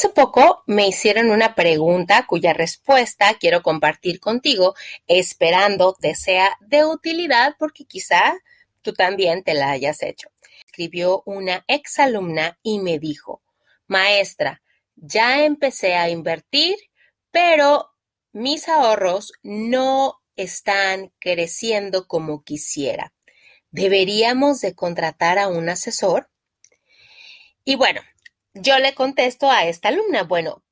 Hace poco me hicieron una pregunta cuya respuesta quiero compartir contigo, esperando te sea de utilidad porque quizá tú también te la hayas hecho. Escribió una exalumna y me dijo, maestra, ya empecé a invertir, pero mis ahorros no están creciendo como quisiera. ¿Deberíamos de contratar a un asesor? Y bueno, yo le contesto a esta alumna, bueno,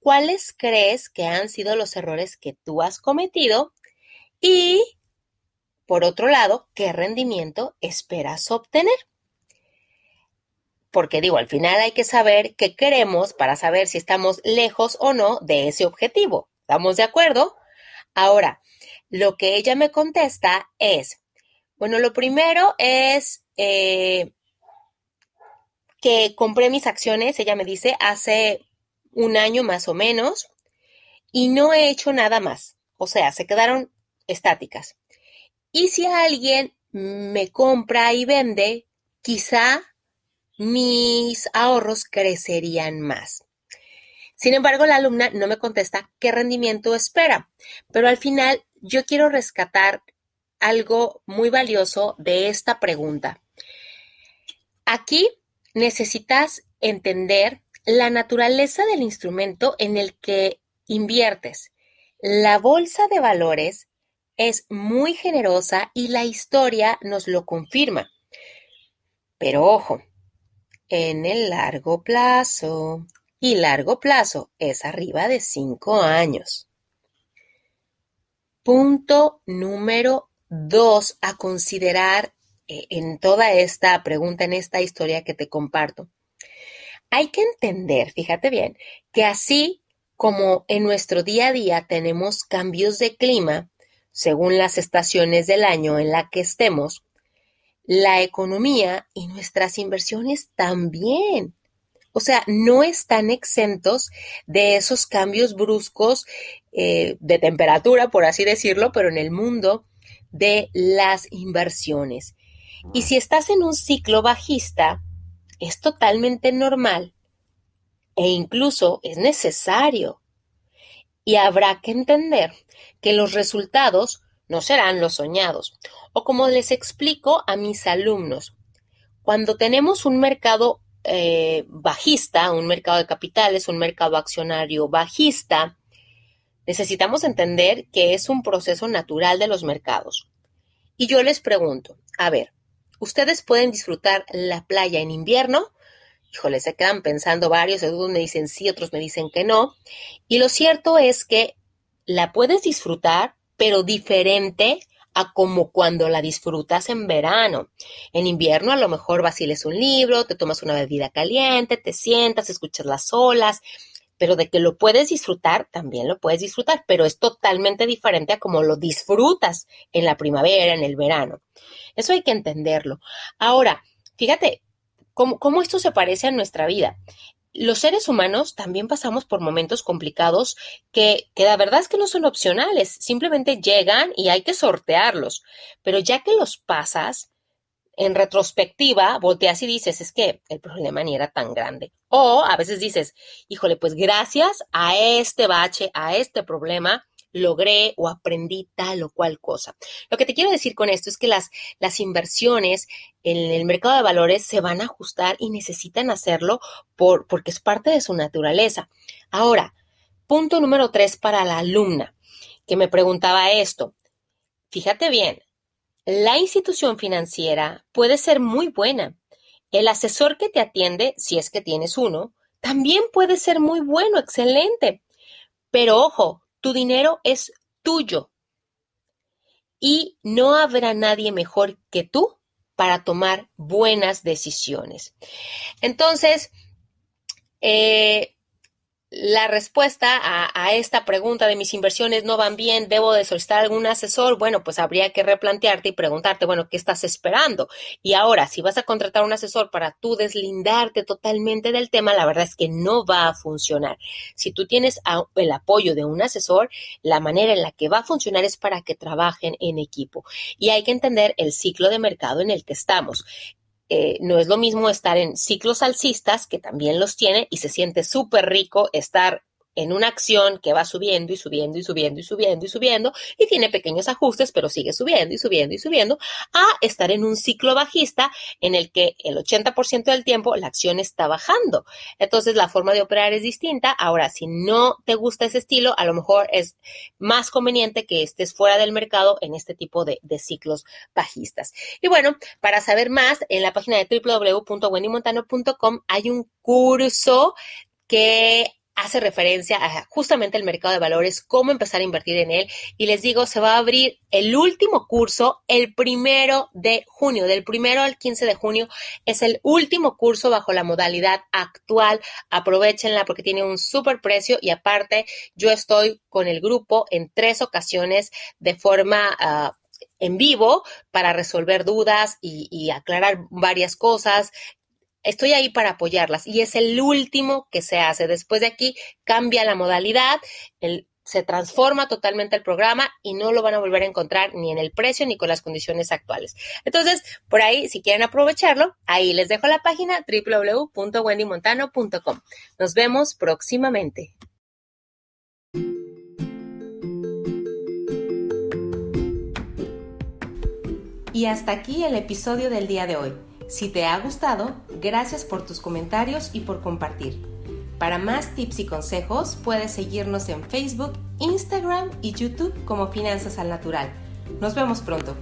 ¿cuáles crees que han sido los errores que tú has cometido? Y, por otro lado, ¿qué rendimiento esperas obtener? Porque digo, al final hay que saber qué queremos para saber si estamos lejos o no de ese objetivo. ¿Estamos de acuerdo? Ahora, lo que ella me contesta es, bueno, lo primero es eh, que compré mis acciones, ella me dice, hace un año más o menos y no he hecho nada más. O sea, se quedaron estáticas. Y si alguien me compra y vende, quizá mis ahorros crecerían más. Sin embargo, la alumna no me contesta qué rendimiento espera, pero al final yo quiero rescatar algo muy valioso de esta pregunta. Aquí necesitas entender la naturaleza del instrumento en el que inviertes. La bolsa de valores es muy generosa y la historia nos lo confirma. Pero ojo, en el largo plazo, y largo plazo es arriba de cinco años. Punto número dos a considerar en toda esta pregunta, en esta historia que te comparto. Hay que entender, fíjate bien, que así como en nuestro día a día tenemos cambios de clima, según las estaciones del año en la que estemos, la economía y nuestras inversiones también. O sea, no están exentos de esos cambios bruscos eh, de temperatura, por así decirlo, pero en el mundo de las inversiones. Y si estás en un ciclo bajista, es totalmente normal e incluso es necesario. Y habrá que entender que los resultados no serán los soñados. O como les explico a mis alumnos, cuando tenemos un mercado eh, bajista, un mercado de capitales, un mercado accionario bajista, necesitamos entender que es un proceso natural de los mercados. Y yo les pregunto, a ver, Ustedes pueden disfrutar la playa en invierno. Híjole, se quedan pensando varios, algunos me dicen sí, otros me dicen que no. Y lo cierto es que la puedes disfrutar, pero diferente a como cuando la disfrutas en verano. En invierno a lo mejor vaciles un libro, te tomas una bebida caliente, te sientas, escuchas las olas, pero de que lo puedes disfrutar, también lo puedes disfrutar, pero es totalmente diferente a como lo disfrutas en la primavera, en el verano. Eso hay que entenderlo. Ahora, fíjate cómo, esto se parece a nuestra vida los seres humanos también pasamos por momentos complicados que, que, la verdad es que no son opcionales, simplemente llegan y hay que sortearlos. Pero ya que los pasas, en retrospectiva, volteas y dices, es que el problema ni era tan grande. O a veces dices, híjole, pues gracias a este bache, a este problema, logré o aprendí tal o cual cosa. Lo que te quiero decir con esto es que las, las inversiones en el mercado de valores se van a ajustar y necesitan hacerlo por, porque es parte de su naturaleza. Ahora, punto número tres para la alumna que me preguntaba esto. Fíjate bien, la institución financiera puede ser muy buena. El asesor que te atiende, si es que tienes uno, también puede ser muy bueno, excelente. Pero ojo, tu dinero es tuyo. Y no habrá nadie mejor que tú para tomar buenas decisiones. Entonces, eh, la respuesta a, esta pregunta de mis inversiones no van bien, debo de solicitar algún asesor, bueno, pues habría que replantearte y preguntarte, bueno, ¿qué estás esperando? Y ahora, si vas a contratar un asesor para tú deslindarte totalmente del tema, la verdad es que no va a funcionar. Si tú tienes el apoyo de un asesor, la manera en la que va a funcionar es para que trabajen en equipo. Y hay que entender el ciclo de mercado en el que estamos. Eh, no es lo mismo estar en ciclos alcistas, que también los tiene, y se siente súper rico estar en una acción que va subiendo y subiendo y subiendo y subiendo y subiendo y tiene pequeños ajustes, pero sigue subiendo y subiendo y subiendo, a estar en un ciclo bajista en el que el 80% del tiempo la acción está bajando. Entonces la forma de operar es distinta. Ahora, si no te gusta ese estilo, a lo mejor es más conveniente que estés fuera del mercado en este tipo de, ciclos bajistas. Y bueno, para saber más, en la página de www.wendymontano.com hay un curso que hace referencia a justamente el mercado de valores, cómo empezar a invertir en él. Y les digo, se va a abrir el último curso el primero de junio. Del primero al 15 de junio es el último curso bajo la modalidad actual. Aprovechenla porque tiene un súper precio y aparte yo estoy con el grupo en tres ocasiones de forma... Ah, en vivo para resolver dudas y, y, aclarar varias cosas, Estoy ahí para apoyarlas y es el último que se hace. Después de aquí cambia la modalidad, se transforma totalmente el programa y no lo van a volver a encontrar ni en el precio ni con las condiciones actuales. Entonces, por ahí, si quieren aprovecharlo, ahí les dejo la página www.wendymontano.com. Nos vemos próximamente. Y hasta aquí el episodio del día de hoy. Si te ha gustado, gracias por tus comentarios y por compartir. Para más tips y consejos, puedes seguirnos en Facebook, Instagram y YouTube como Finanzas al Natural. Nos vemos pronto.